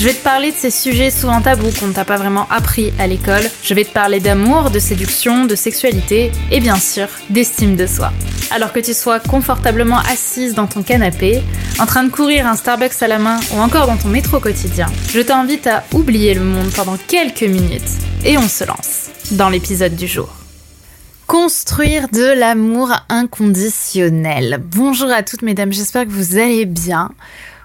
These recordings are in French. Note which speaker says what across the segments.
Speaker 1: Je vais te parler de ces sujets souvent tabous qu'on t'a pas vraiment appris à l'école. Je vais te parler d'amour, de séduction, de sexualité et bien sûr d'estime de soi. Alors que tu sois confortablement assise dans ton canapé, en train de courir un Starbucks à la main ou encore dans ton métro quotidien, je t'invite à oublier le monde pendant quelques minutes et on se lance dans l'épisode du jour. Construire de l'amour inconditionnel. Bonjour à toutes mesdames, j'espère que vous allez bien.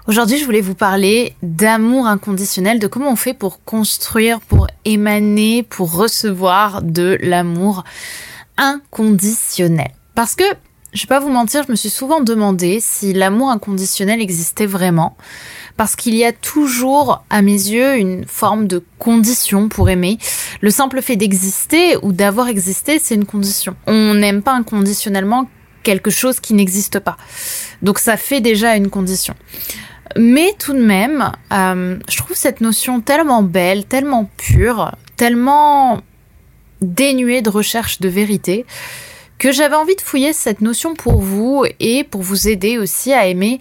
Speaker 1: Aujourd'hui, je voulais vous parler d'amour inconditionnel, de comment on fait pour construire, pour émaner, pour recevoir de l'amour inconditionnel. Parce que, je vais pas vous mentir, je me suis souvent demandé si l'amour inconditionnel existait vraiment. Parce qu'il y a toujours, à mes yeux, une forme de condition pour aimer. Le simple fait d'exister ou d'avoir existé, c'est une condition. On n'aime pas inconditionnellement quelque chose qui n'existe pas. Donc ça fait déjà une condition. Mais tout de même, euh, je trouve cette notion tellement belle, tellement pure, tellement dénuée de recherche de vérité, que j'avais envie de fouiller cette notion pour vous et pour vous aider aussi à aimer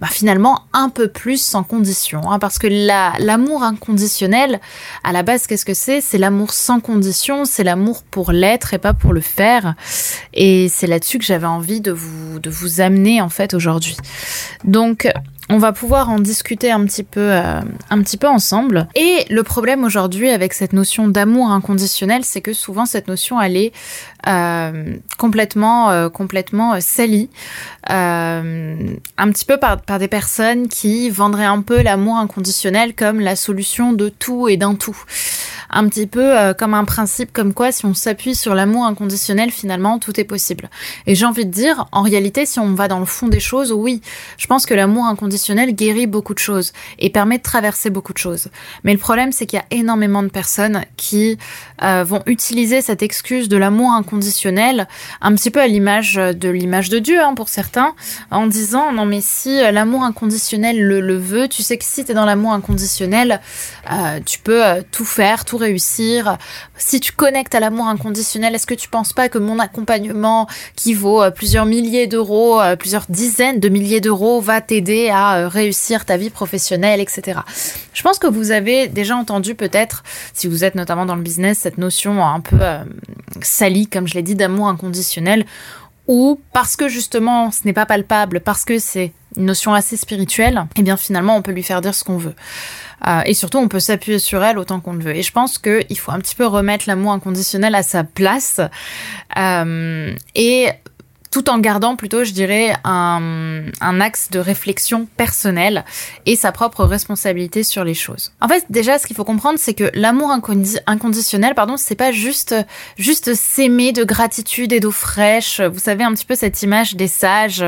Speaker 1: bah, finalement un peu plus sans condition. Hein, parce que l'amour inconditionnel, à la base, qu'est-ce que c'est? C'est l'amour sans condition, c'est l'amour pour l'être et pas pour le faire. Et c'est là-dessus que j'avais envie de vous, de vous amener en fait aujourd'hui. Donc, on va pouvoir en discuter un petit peu, euh, un petit peu ensemble. Et le problème aujourd'hui avec cette notion d'amour inconditionnel, c'est que souvent cette notion elle est euh, complètement, euh, complètement salie, un petit peu par, par des personnes qui vendraient un peu l'amour inconditionnel comme la solution de tout et d'un tout un petit peu euh, comme un principe comme quoi si on s'appuie sur l'amour inconditionnel, finalement, tout est possible. Et j'ai envie de dire, en réalité, si on va dans le fond des choses, oui, je pense que l'amour inconditionnel guérit beaucoup de choses et permet de traverser beaucoup de choses. Mais le problème, c'est qu'il y a énormément de personnes qui euh, vont utiliser cette excuse de l'amour inconditionnel un petit peu à l'image de l'image de Dieu, hein, pour certains, en disant, non mais si euh, l'amour inconditionnel le, veut, tu sais que si tu es dans l'amour inconditionnel, tu peux tout faire, tout réussir Si tu connectes à l'amour inconditionnel, est-ce que tu penses pas que mon accompagnement qui vaut euh, plusieurs milliers d'euros, euh, plusieurs dizaines de milliers d'euros va t'aider à euh, réussir ta vie professionnelle, etc. Je pense que vous avez déjà entendu peut-être, si vous êtes notamment dans le business, cette notion un peu salie, comme je l'ai dit, d'amour inconditionnel ou parce que justement ce n'est pas palpable, parce que c'est une notion assez spirituelle, et eh bien finalement on peut lui faire dire ce qu'on veut. Euh, et surtout, on peut s'appuyer sur elle autant qu'on le veut. Et je pense qu'il faut un petit peu remettre l'amour inconditionnel à sa place. Euh, et tout en gardant plutôt, je dirais, un, un, axe de réflexion personnelle et sa propre responsabilité sur les choses. En fait, déjà, ce qu'il faut comprendre, c'est que l'amour inconditionnel, pardon, c'est pas juste, juste s'aimer de gratitude et d'eau fraîche. Vous savez, un petit peu cette image des sages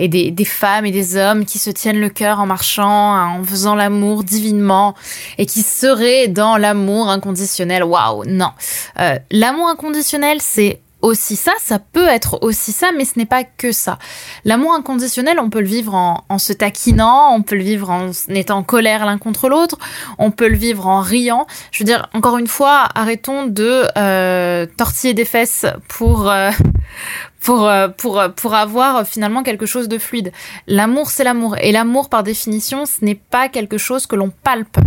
Speaker 1: et des, des femmes et des hommes qui se tiennent le cœur en marchant, en faisant l'amour divinement et qui seraient dans l'amour inconditionnel. Waouh, non. Euh, l'amour inconditionnel, c'est aussi ça, ça peut être aussi ça, mais ce n'est pas que ça. L'amour inconditionnel, on peut le vivre en, se taquinant, on peut le vivre en étant en colère l'un contre l'autre, on peut le vivre en riant. Je veux dire, encore une fois, arrêtons de euh, tortiller des fesses pour euh, pour euh, pour pour avoir finalement quelque chose de fluide. L'amour, c'est l'amour, et l'amour par définition, ce n'est pas quelque chose que l'on palpe.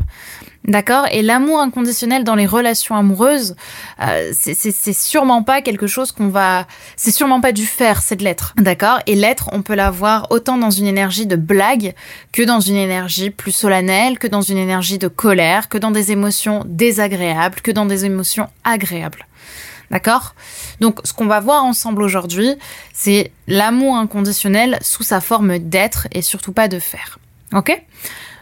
Speaker 1: D'accord Et l'amour inconditionnel dans les relations amoureuses, euh, c'est sûrement pas quelque chose qu'on va... C'est sûrement pas du faire, c'est de l'être. D'accord Et l'être, on peut l'avoir autant dans une énergie de blague que dans une énergie plus solennelle, que dans une énergie de colère, que dans des émotions désagréables, que dans des émotions agréables. D'accord Donc ce qu'on va voir ensemble aujourd'hui, c'est l'amour inconditionnel sous sa forme d'être et surtout pas de faire. Ok?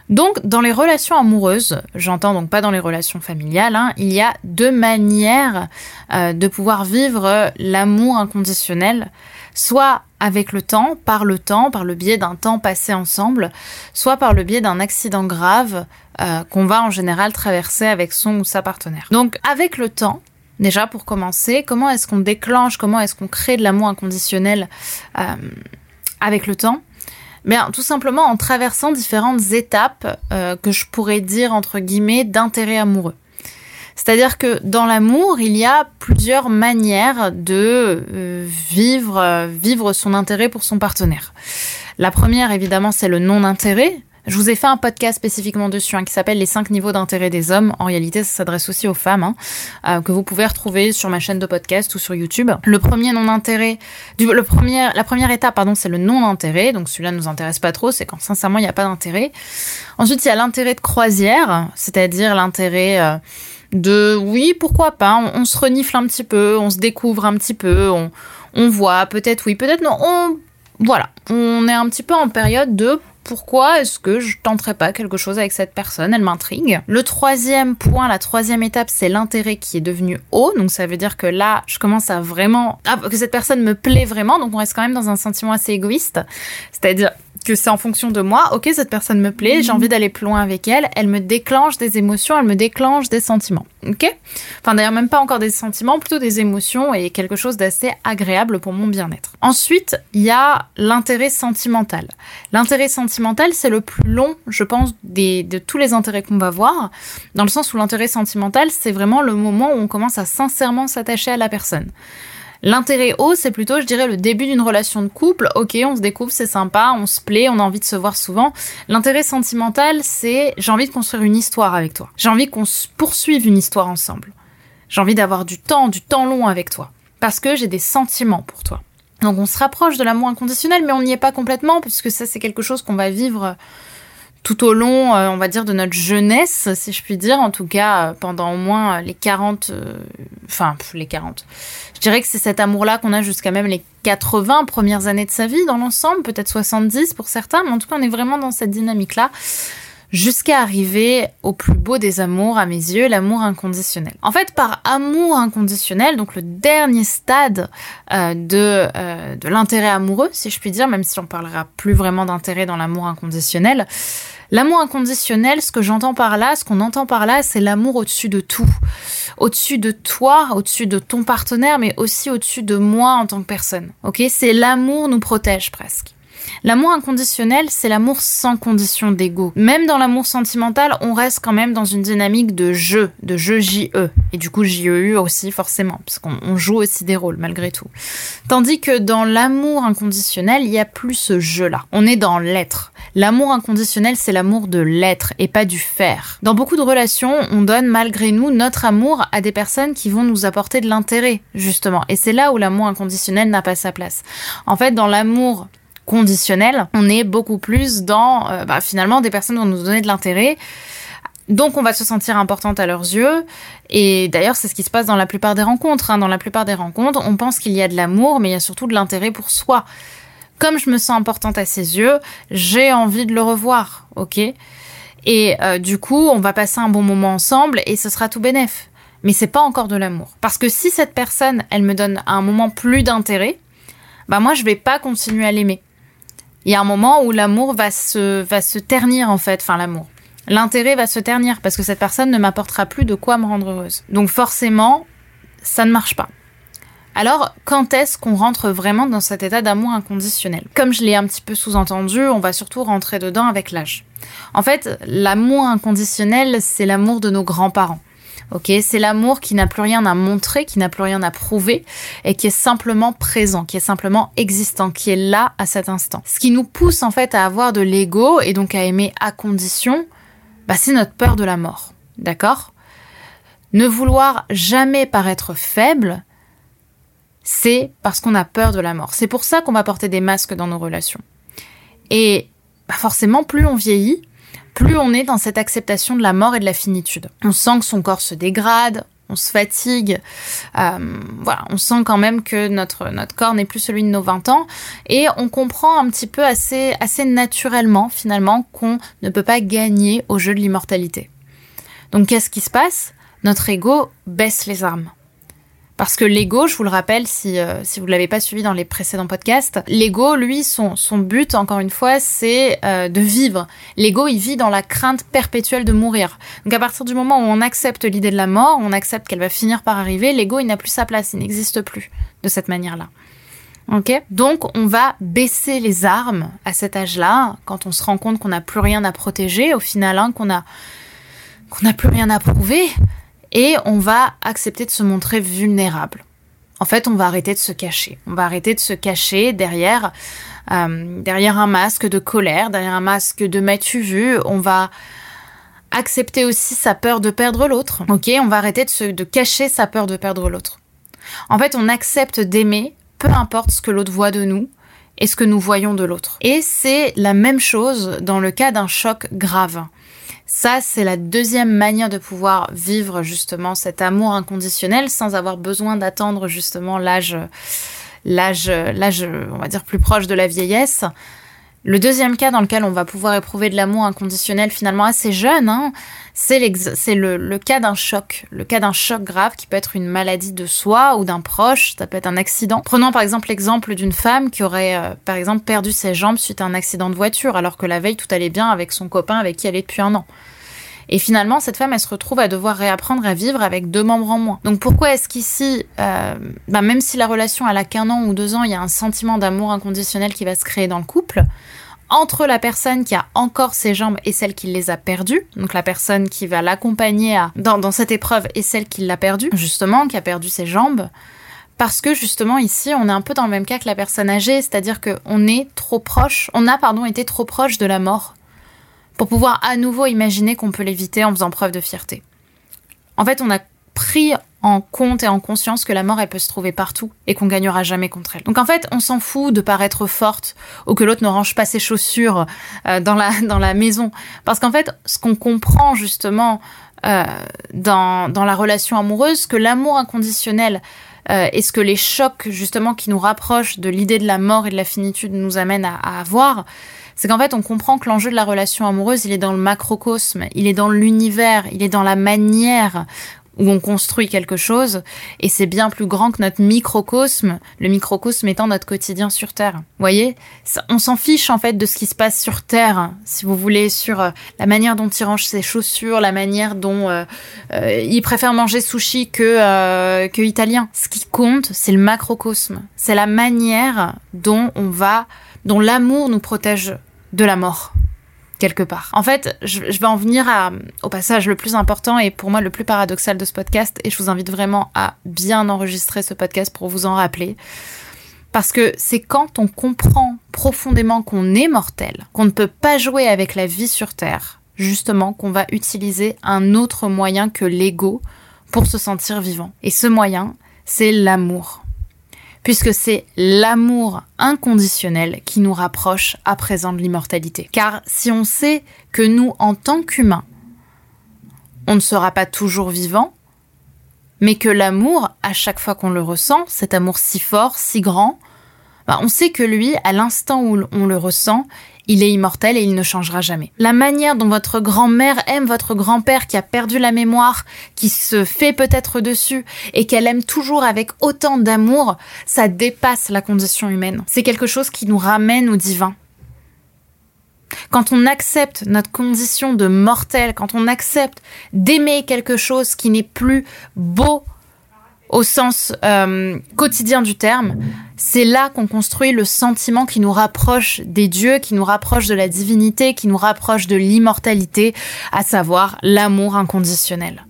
Speaker 1: Donc, dans les relations amoureuses, j'entends donc pas dans les relations familiales, hein, il y a deux manières euh, de pouvoir vivre l'amour inconditionnel, soit avec le temps, par le temps, par le biais d'un temps passé ensemble, soit par le biais d'un accident grave euh, qu'on va en général traverser avec son ou sa partenaire. Donc, avec le temps, Déjà, pour commencer, comment est-ce qu'on déclenche, comment est-ce qu'on crée de l'amour inconditionnel euh, avec le temps? Bien, tout simplement en traversant différentes étapes euh, que je pourrais dire entre guillemets d'intérêt amoureux. C'est-à-dire que dans l'amour, il y a plusieurs manières de euh, vivre, vivre son intérêt pour son partenaire. La première, évidemment, c'est le non-intérêt. Je vous ai fait un podcast spécifiquement dessus hein, qui s'appelle Les 5 niveaux d'intérêt des hommes. En réalité, ça s'adresse aussi aux femmes, hein, euh, que vous pouvez retrouver sur ma chaîne de podcast ou sur YouTube. Le premier non-intérêt, la première étape, pardon, c'est le non-intérêt. Donc celui-là ne nous intéresse pas trop, c'est quand sincèrement il n'y a pas d'intérêt. Ensuite, il y a l'intérêt de croisière, c'est-à-dire l'intérêt euh, de oui, pourquoi pas, on, se renifle un petit peu, on se découvre un petit peu, on, on voit, peut-être oui, peut-être non, on voilà, on est un petit peu en période de pourquoi est-ce que je tenterais pas quelque chose avec cette personne? Elle m'intrigue. Le troisième point, la troisième étape, c'est l'intérêt qui est devenu haut. Donc ça veut dire que là, je commence à vraiment... Ah, que cette personne me plaît vraiment. Donc on reste quand même dans un sentiment assez égoïste. C'est-à-dire que c'est en fonction de moi. Ok, cette personne me plaît, j'ai envie d'aller plus loin avec elle. Elle me déclenche des émotions, elle me déclenche des sentiments. Ok? Enfin, d'ailleurs, même pas encore des sentiments, plutôt des émotions et quelque chose d'assez agréable pour mon bien-être. Ensuite, il y a l'intérêt sentimental. L'intérêt sentimental, c'est le plus long, je pense, des, de tous les intérêts qu'on va voir, dans le sens où l'intérêt sentimental, c'est vraiment le moment où on commence à sincèrement s'attacher à la personne. L'intérêt haut, c'est plutôt, je dirais, le début d'une relation de couple. Ok, on se découvre, c'est sympa, on se plaît, on a envie de se voir souvent. L'intérêt sentimental, c'est j'ai envie de construire une histoire avec toi. J'ai envie qu'on poursuive une histoire ensemble. J'ai envie d'avoir du temps, du temps long avec toi. Parce que j'ai des sentiments pour toi. Donc on se rapproche de l'amour inconditionnel, mais on n'y est pas complètement, puisque ça c'est quelque chose qu'on va vivre tout au long, euh, on va dire, de notre jeunesse, si je puis dire, en tout cas euh, pendant au moins les 40, euh, enfin les 40. Je dirais que c'est cet amour-là qu'on a jusqu'à même les 80 premières années de sa vie dans l'ensemble, peut-être 70 pour certains, mais en tout cas on est vraiment dans cette dynamique-là jusqu'à arriver au plus beau des amours à mes yeux, l'amour inconditionnel. En fait, par amour inconditionnel, donc le dernier stade de, de l'intérêt amoureux, si je puis dire, même si on parlera plus vraiment d'intérêt dans l'amour inconditionnel, L'amour inconditionnel, ce que j'entends par là, ce qu'on entend par là, c'est l'amour au-dessus de tout. Au-dessus de toi, au-dessus de ton partenaire, mais aussi au-dessus de moi en tant que personne. Ok? C'est l'amour nous protège presque. L'amour inconditionnel, c'est l'amour sans condition d'ego. Même dans l'amour sentimental, on reste quand même dans une dynamique de jeu, de jeu JE. Et du coup, JEU aussi, forcément, parce qu'on joue aussi des rôles, malgré tout. Tandis que dans l'amour inconditionnel, il n'y a plus ce jeu-là. On est dans l'être. L'amour inconditionnel, c'est l'amour de l'être et pas du faire. Dans beaucoup de relations, on donne malgré nous notre amour à des personnes qui vont nous apporter de l'intérêt, justement. Et c'est là où l'amour inconditionnel n'a pas sa place. En fait, dans l'amour conditionnel, on est beaucoup plus dans euh, bah, finalement des personnes vont nous donner de l'intérêt. Donc on va se sentir importante à leurs yeux. Et d'ailleurs c'est ce qui se passe dans la plupart des rencontres. Hein. Dans la plupart des rencontres, on pense qu'il y a de l'amour, mais il y a surtout de l'intérêt pour soi. Comme je me sens importante à ses yeux, j'ai envie de le revoir, ok? Et euh, du coup, on va passer un bon moment ensemble et ce sera tout bénef. Mais c'est pas encore de l'amour. Parce que si cette personne, elle me donne un moment plus d'intérêt, bah moi je vais pas continuer à l'aimer il y a un moment où l'amour va se, va se ternir en fait, enfin l'amour. L'intérêt va se ternir parce que cette personne ne m'apportera plus de quoi me rendre heureuse. Donc forcément, ça ne marche pas. Alors, quand est-ce qu'on rentre vraiment dans cet état d'amour inconditionnel? Comme je l'ai un petit peu sous-entendu, on va surtout rentrer dedans avec l'âge. En fait, l'amour inconditionnel, c'est l'amour de nos grands-parents. Ok, c'est l'amour qui n'a plus rien à montrer, qui n'a plus rien à prouver et qui est simplement présent, qui est simplement existant, qui est là à cet instant. Ce qui nous pousse en fait à avoir de l'ego et donc à aimer à condition, bah, c'est notre peur de la mort. D'accord? Ne vouloir jamais paraître faible, c'est parce qu'on a peur de la mort. C'est pour ça qu'on va porter des masques dans nos relations. Et bah, forcément, plus on vieillit, plus on est dans cette acceptation de la mort et de la finitude. On sent que son corps se dégrade, on se fatigue, euh, voilà, on sent quand même que notre, notre corps n'est plus celui de nos 20 ans, et on comprend un petit peu assez, assez naturellement finalement qu'on ne peut pas gagner au jeu de l'immortalité. Donc qu'est-ce qui se passe? Notre ego baisse les armes. Parce que l'ego, je vous le rappelle, si, euh, si vous ne l'avez pas suivi dans les précédents podcasts, l'ego, lui, son, son but, encore une fois, c'est euh, de vivre. L'ego, il vit dans la crainte perpétuelle de mourir. Donc à partir du moment où on accepte l'idée de la mort, on accepte qu'elle va finir par arriver, l'ego, il n'a plus sa place, il n'existe plus de cette manière-là. Ok? Donc on va baisser les armes à cet âge-là, quand on se rend compte qu'on n'a plus rien à protéger, au final, hein, qu'on a qu'on n'a plus rien à prouver, et on va accepter de se montrer vulnérable. En fait, on va arrêter de se cacher. On va arrêter de se cacher derrière, euh, derrière un masque de colère, derrière un masque de m'as-tu vu? On va accepter aussi sa peur de perdre l'autre. Ok, on va arrêter de, se, de cacher sa peur de perdre l'autre. En fait, on accepte d'aimer, peu importe ce que l'autre voit de nous et ce que nous voyons de l'autre. Et c'est la même chose dans le cas d'un choc grave. Ça, c'est la deuxième manière de pouvoir vivre justement cet amour inconditionnel sans avoir besoin d'attendre justement l'âge, l'âge, l'âge, on va dire plus proche de la vieillesse. Le deuxième cas dans lequel on va pouvoir éprouver de l'amour inconditionnel finalement assez jeune, hein, c'est, le, cas d'un choc. Le cas d'un choc grave qui peut être une maladie de soi ou d'un proche, ça peut être un accident. Prenons par exemple l'exemple d'une femme qui aurait euh, par exemple perdu ses jambes suite à un accident de voiture alors que la veille tout allait bien avec son copain avec qui elle est depuis un an. Et finalement, cette femme, elle se retrouve à devoir réapprendre à vivre avec deux membres en moins. Donc pourquoi est-ce qu'ici, euh, bah même si la relation elle a qu'un an ou deux ans, il y a un sentiment d'amour inconditionnel qui va se créer dans le couple, entre la personne qui a encore ses jambes et celle qui les a perdues, donc la personne qui va l'accompagner dans, cette épreuve et celle qui l'a perdue, justement, qui a perdu ses jambes, parce que justement ici on est un peu dans le même cas que la personne âgée, c'est-à-dire qu'on est trop proche, on a pardon été trop proche de la mort pour pouvoir à nouveau imaginer qu'on peut l'éviter en faisant preuve de fierté. En fait, on a pris en compte et en conscience que la mort, elle peut se trouver partout et qu'on gagnera jamais contre elle. Donc en fait, on s'en fout de paraître forte ou que l'autre ne range pas ses chaussures euh, dans, la, dans la maison. Parce qu'en fait, ce qu'on comprend justement euh, dans, dans la relation amoureuse, que l'amour inconditionnel euh, et ce que les chocs justement qui nous rapprochent de l'idée de la mort et de la finitude nous amènent à, à avoir, c'est qu'en fait, on comprend que l'enjeu de la relation amoureuse, il est dans le macrocosme, il est dans l'univers, il est dans la manière où on construit quelque chose, et c'est bien plus grand que notre microcosme, le microcosme étant notre quotidien sur Terre. Vous voyez On s'en fiche en fait de ce qui se passe sur Terre, si vous voulez, sur euh, la manière dont il range ses chaussures, la manière dont euh, euh, il préfère manger sushi que, que italien. Ce qui compte, c'est le macrocosme. C'est la manière dont on va, dont l'amour nous protège de la mort quelque part. En fait, je, vais en venir au passage le plus important et pour moi le plus paradoxal de ce podcast et je vous invite vraiment à bien enregistrer ce podcast pour vous en rappeler. Parce que c'est quand on comprend profondément qu'on est mortel, qu'on ne peut pas jouer avec la vie sur Terre, justement qu'on va utiliser un autre moyen que l'ego pour se sentir vivant. Et ce moyen, c'est l'amour puisque c'est l'amour inconditionnel qui nous rapproche à présent de l'immortalité. Car si on sait que nous, en tant qu'humains, on ne sera pas toujours vivant, mais que l'amour, à chaque fois qu'on le ressent, cet amour si fort, si grand, bah, on sait que lui, à l'instant où on le ressent, il est immortel et il ne changera jamais. La manière dont votre grand-mère aime votre grand-père qui a perdu la mémoire, qui se fait peut-être dessus et qu'elle aime toujours avec autant d'amour, ça dépasse la condition humaine. C'est quelque chose qui nous ramène au divin. Quand on accepte notre condition de mortel, quand on accepte d'aimer quelque chose qui n'est plus beau au sens euh, quotidien du terme, c'est là qu'on construit le sentiment qui nous rapproche des dieux, qui nous rapproche de la divinité, qui nous rapproche de l'immortalité, à savoir l'amour inconditionnel.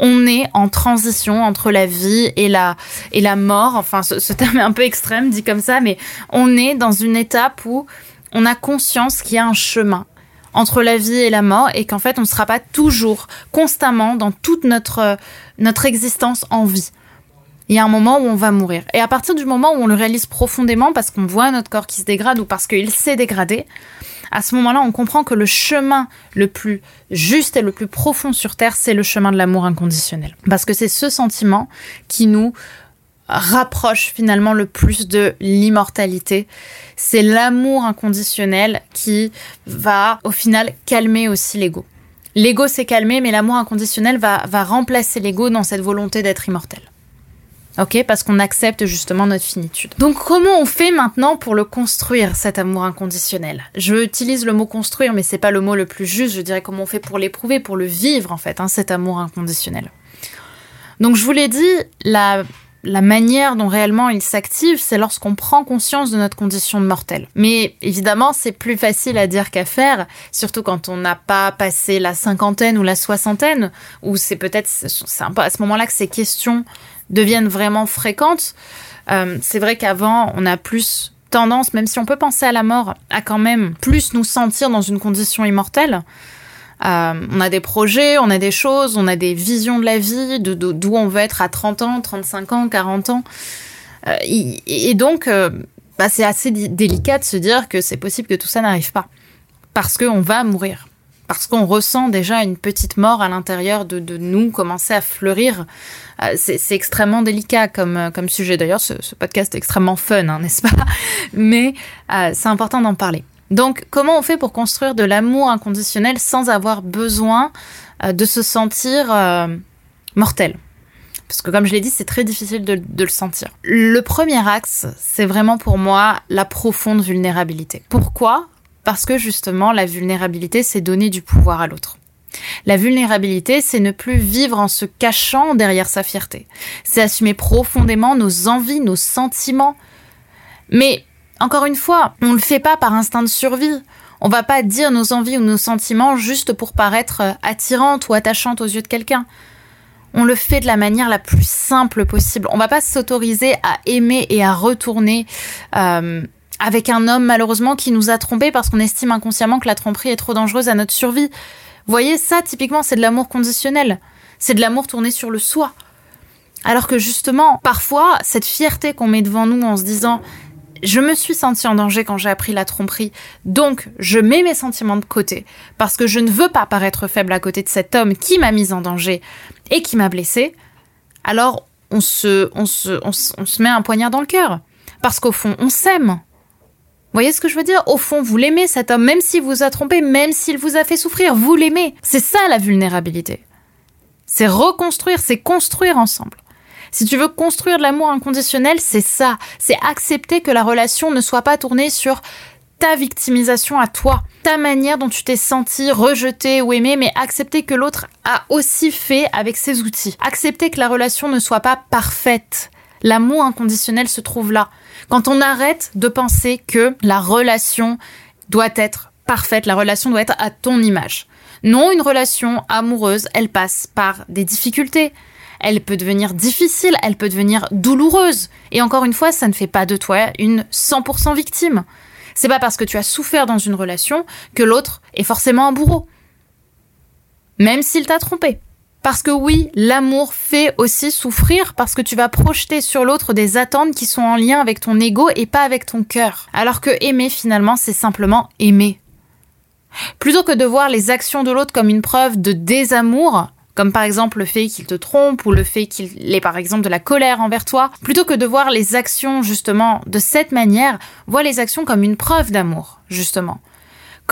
Speaker 1: On est en transition entre la vie et la, et la mort. Enfin, ce, ce terme est un peu extrême dit comme ça, mais on est dans une étape où on a conscience qu'il y a un chemin entre la vie et la mort et qu'en fait on ne sera pas toujours constamment dans toute notre notre existence en vie. Il y a un moment où on va mourir. Et à partir du moment où on le réalise profondément, parce qu'on voit notre corps qui se dégrade ou parce qu'il s'est dégradé, à ce moment-là, on comprend que le chemin le plus juste et le plus profond sur Terre, c'est le chemin de l'amour inconditionnel. Parce que c'est ce sentiment qui nous rapproche finalement le plus de l'immortalité. C'est l'amour inconditionnel qui va au final calmer aussi l'ego. L'ego s'est calmé, mais l'amour inconditionnel va, va remplacer l'ego dans cette volonté d'être immortel. Ok, parce qu'on accepte justement notre finitude. Donc comment on fait maintenant pour le construire cet amour inconditionnel? Je utilise le mot construire, mais c'est pas le mot le plus juste. Je dirais comment on fait pour l'éprouver, pour le vivre en fait, hein, cet amour inconditionnel. Donc je vous l'ai dit, la manière dont réellement il s'active, c'est lorsqu'on prend conscience de notre condition de mortel. Mais évidemment, c'est plus facile à dire qu'à faire, surtout quand on n'a pas passé la cinquantaine ou la soixantaine, où c'est peut-être c'est à ce moment-là que ces questions deviennent vraiment fréquentes. Euh, c'est vrai qu'avant, on a plus tendance, même si on peut penser à la mort, à quand même plus nous sentir dans une condition immortelle. Euh, on a des projets, on a des choses, on a des visions de la vie, de d'où on veut être à 30 ans, 35 ans, 40 ans. Euh, et, donc, bah, c'est assez délicat de se dire que c'est possible que tout ça n'arrive pas. Parce qu'on va mourir. Parce qu'on ressent déjà une petite mort à l'intérieur de, nous commencer à fleurir. c'est extrêmement délicat comme, comme sujet. D'ailleurs, ce, podcast est extrêmement fun, hein, n'est-ce pas? Mais c'est important d'en parler. Donc, comment on fait pour construire de l'amour inconditionnel sans avoir besoin euh, de se sentir euh, mortel? Parce que, comme je l'ai dit, c'est très difficile de, le sentir. Le premier axe, c'est vraiment pour moi la profonde vulnérabilité. Pourquoi? Parce que justement, la vulnérabilité, c'est donner du pouvoir à l'autre. La vulnérabilité, c'est ne plus vivre en se cachant derrière sa fierté. C'est assumer profondément nos envies, nos sentiments. Mais encore une fois, on ne le fait pas par instinct de survie. On va pas dire nos envies ou nos sentiments juste pour paraître euh, attirante ou attachante aux yeux de quelqu'un. On le fait de la manière la plus simple possible. On va pas s'autoriser à aimer et à retourner euh, avec un homme malheureusement qui nous a trompés parce qu'on estime inconsciemment que la tromperie est trop dangereuse à notre survie. Vous voyez, ça typiquement c'est de l'amour conditionnel. C'est de l'amour tourné sur le soi. Alors que justement, parfois, cette fierté qu'on met devant nous en se disant je me suis sentie en danger quand j'ai appris la tromperie, donc je mets mes sentiments de côté, parce que je ne veux pas paraître faible à côté de cet homme qui m'a mise en danger et qui m'a blessée, alors on se, on, se, on, se, met un poignard dans le cœur. Parce qu'au fond, on s'aime. Voyez ce que je veux dire? Au fond, vous l'aimez cet homme, même s'il vous a trompé, même s'il vous a fait souffrir, vous l'aimez. C'est ça la vulnérabilité. C'est reconstruire, c'est construire ensemble. Si tu veux construire de l'amour inconditionnel, c'est ça. C'est accepter que la relation ne soit pas tournée sur ta victimisation à toi, ta manière dont tu t'es senti rejeté ou aimé, mais accepter que l'autre a aussi fait avec ses outils. Accepter que la relation ne soit pas parfaite. L'amour inconditionnel se trouve là. Quand on arrête de penser que la relation doit être parfaite, la relation doit être à ton image. Non, une relation amoureuse, elle passe par des difficultés, elle peut devenir difficile, elle peut devenir douloureuse. Et encore une fois, ça ne fait pas de toi une 100% victime. C'est pas parce que tu as souffert dans une relation que l'autre est forcément un bourreau. Même s'il t'a trompé. Parce que oui, l'amour fait aussi souffrir parce que tu vas projeter sur l'autre des attentes qui sont en lien avec ton ego et pas avec ton cœur. Alors que aimer finalement, c'est simplement aimer. Plutôt que de voir les actions de l'autre comme une preuve de désamour, comme par exemple le fait qu'il te trompe ou le fait qu'il ait par exemple de la colère envers toi, plutôt que de voir les actions justement de cette manière, vois les actions comme une preuve d'amour, justement.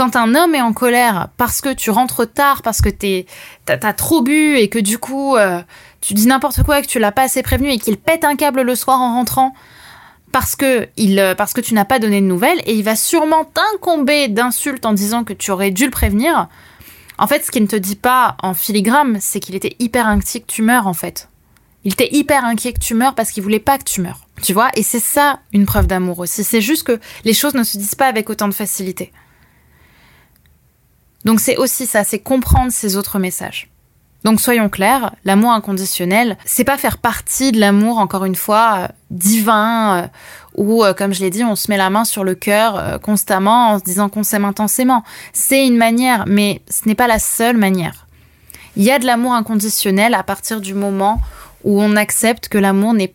Speaker 1: Quand un homme est en colère parce que tu rentres tard, parce que t'as trop bu et que du coup euh, tu dis n'importe quoi et que tu l'as pas assez prévenu et qu'il pète un câble le soir en rentrant, parce que, il, euh, parce que tu n'as pas donné de nouvelles et il va sûrement t'incomber d'insultes en disant que tu aurais dû le prévenir. En fait, ce qu'il ne te dit pas en filigrane, c'est qu'il était hyper inquiet que tu meurs, en fait. Il était hyper inquiet que tu meurs parce qu'il voulait pas que tu meurs. Tu vois? Et c'est ça une preuve d'amour aussi. C'est juste que les choses ne se disent pas avec autant de facilité. Donc c'est aussi ça, c'est comprendre ces autres messages. Donc soyons clairs, l'amour inconditionnel, c'est pas faire partie de l'amour, encore une fois, euh, divin, euh, où, euh, comme je l'ai dit, on se met la main sur le cœur constamment en se disant qu'on s'aime intensément. C'est une manière, mais ce n'est pas la seule manière. Il y a de l'amour inconditionnel à partir du moment où on accepte que l'amour n'est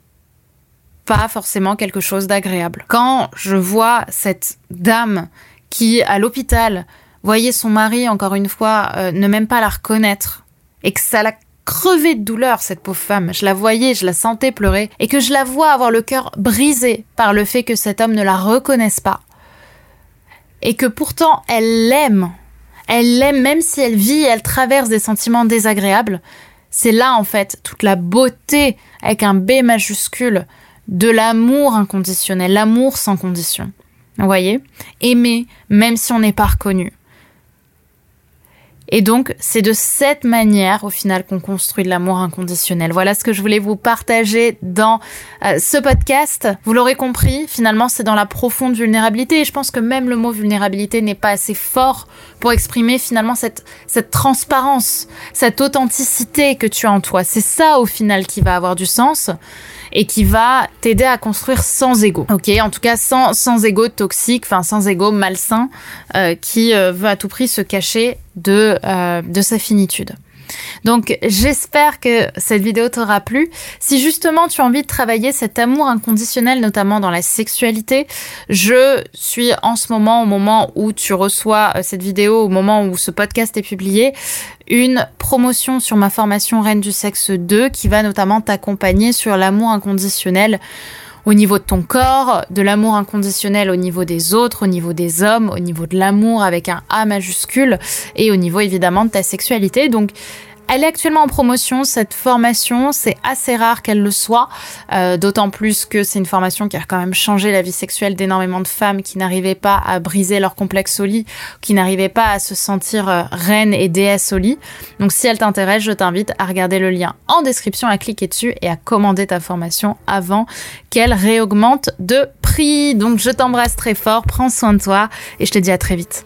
Speaker 1: pas forcément quelque chose d'agréable. Quand je vois cette dame qui, à l'hôpital, voyait son mari, encore une fois, euh, ne même pas la reconnaître, et que ça l'a crevé de douleur, cette pauvre femme. Je la voyais, je la sentais pleurer, et que je la vois avoir le cœur brisé par le fait que cet homme ne la reconnaisse pas. Et que pourtant elle l'aime. Elle l'aime même si elle vit elle traverse des sentiments désagréables. C'est là, en fait, toute la beauté, avec un B majuscule, de l'amour inconditionnel, l'amour sans condition. Vous voyez? Aimer, même si on n'est pas reconnu. Et donc, c'est de cette manière, au final, qu'on construit de l'amour inconditionnel. Voilà ce que je voulais vous partager dans euh, ce podcast. Vous l'aurez compris, finalement, c'est dans la profonde vulnérabilité. Et je pense que même le mot vulnérabilité n'est pas assez fort pour exprimer finalement cette, cette transparence, cette authenticité que tu as en toi. C'est ça, au final, qui va avoir du sens et qui va t'aider à construire sans ego. Ok, en tout cas sans sans ego toxique, enfin sans ego malsain euh, qui euh, veut à tout prix se cacher de euh, de sa finitude. Donc j'espère que cette vidéo t'aura plu. Si justement tu as envie de travailler cet amour inconditionnel, notamment dans la sexualité, je suis en ce moment, au moment où tu reçois euh, cette vidéo, au moment où ce podcast est publié, une promotion sur ma formation Reine du Sexe 2 qui va notamment t'accompagner sur l'amour inconditionnel au niveau de ton corps, de l'amour inconditionnel au niveau des autres, au niveau des hommes, au niveau de l'amour avec un A majuscule et au niveau évidemment de ta sexualité. Donc elle est actuellement en promotion, cette formation. C'est assez rare qu'elle le soit, euh, d'autant plus que c'est une formation qui a quand même changé la vie sexuelle d'énormément de femmes qui n'arrivaient pas à briser leur complexe au lit, qui n'arrivaient pas à se sentir euh, reine et déesse au lit. Donc si elle t'intéresse, je t'invite à regarder le lien en description, à cliquer dessus et à commander ta formation avant qu'elle réaugmente de prix. Donc je t'embrasse très fort, prends soin de toi et je te dis à très vite.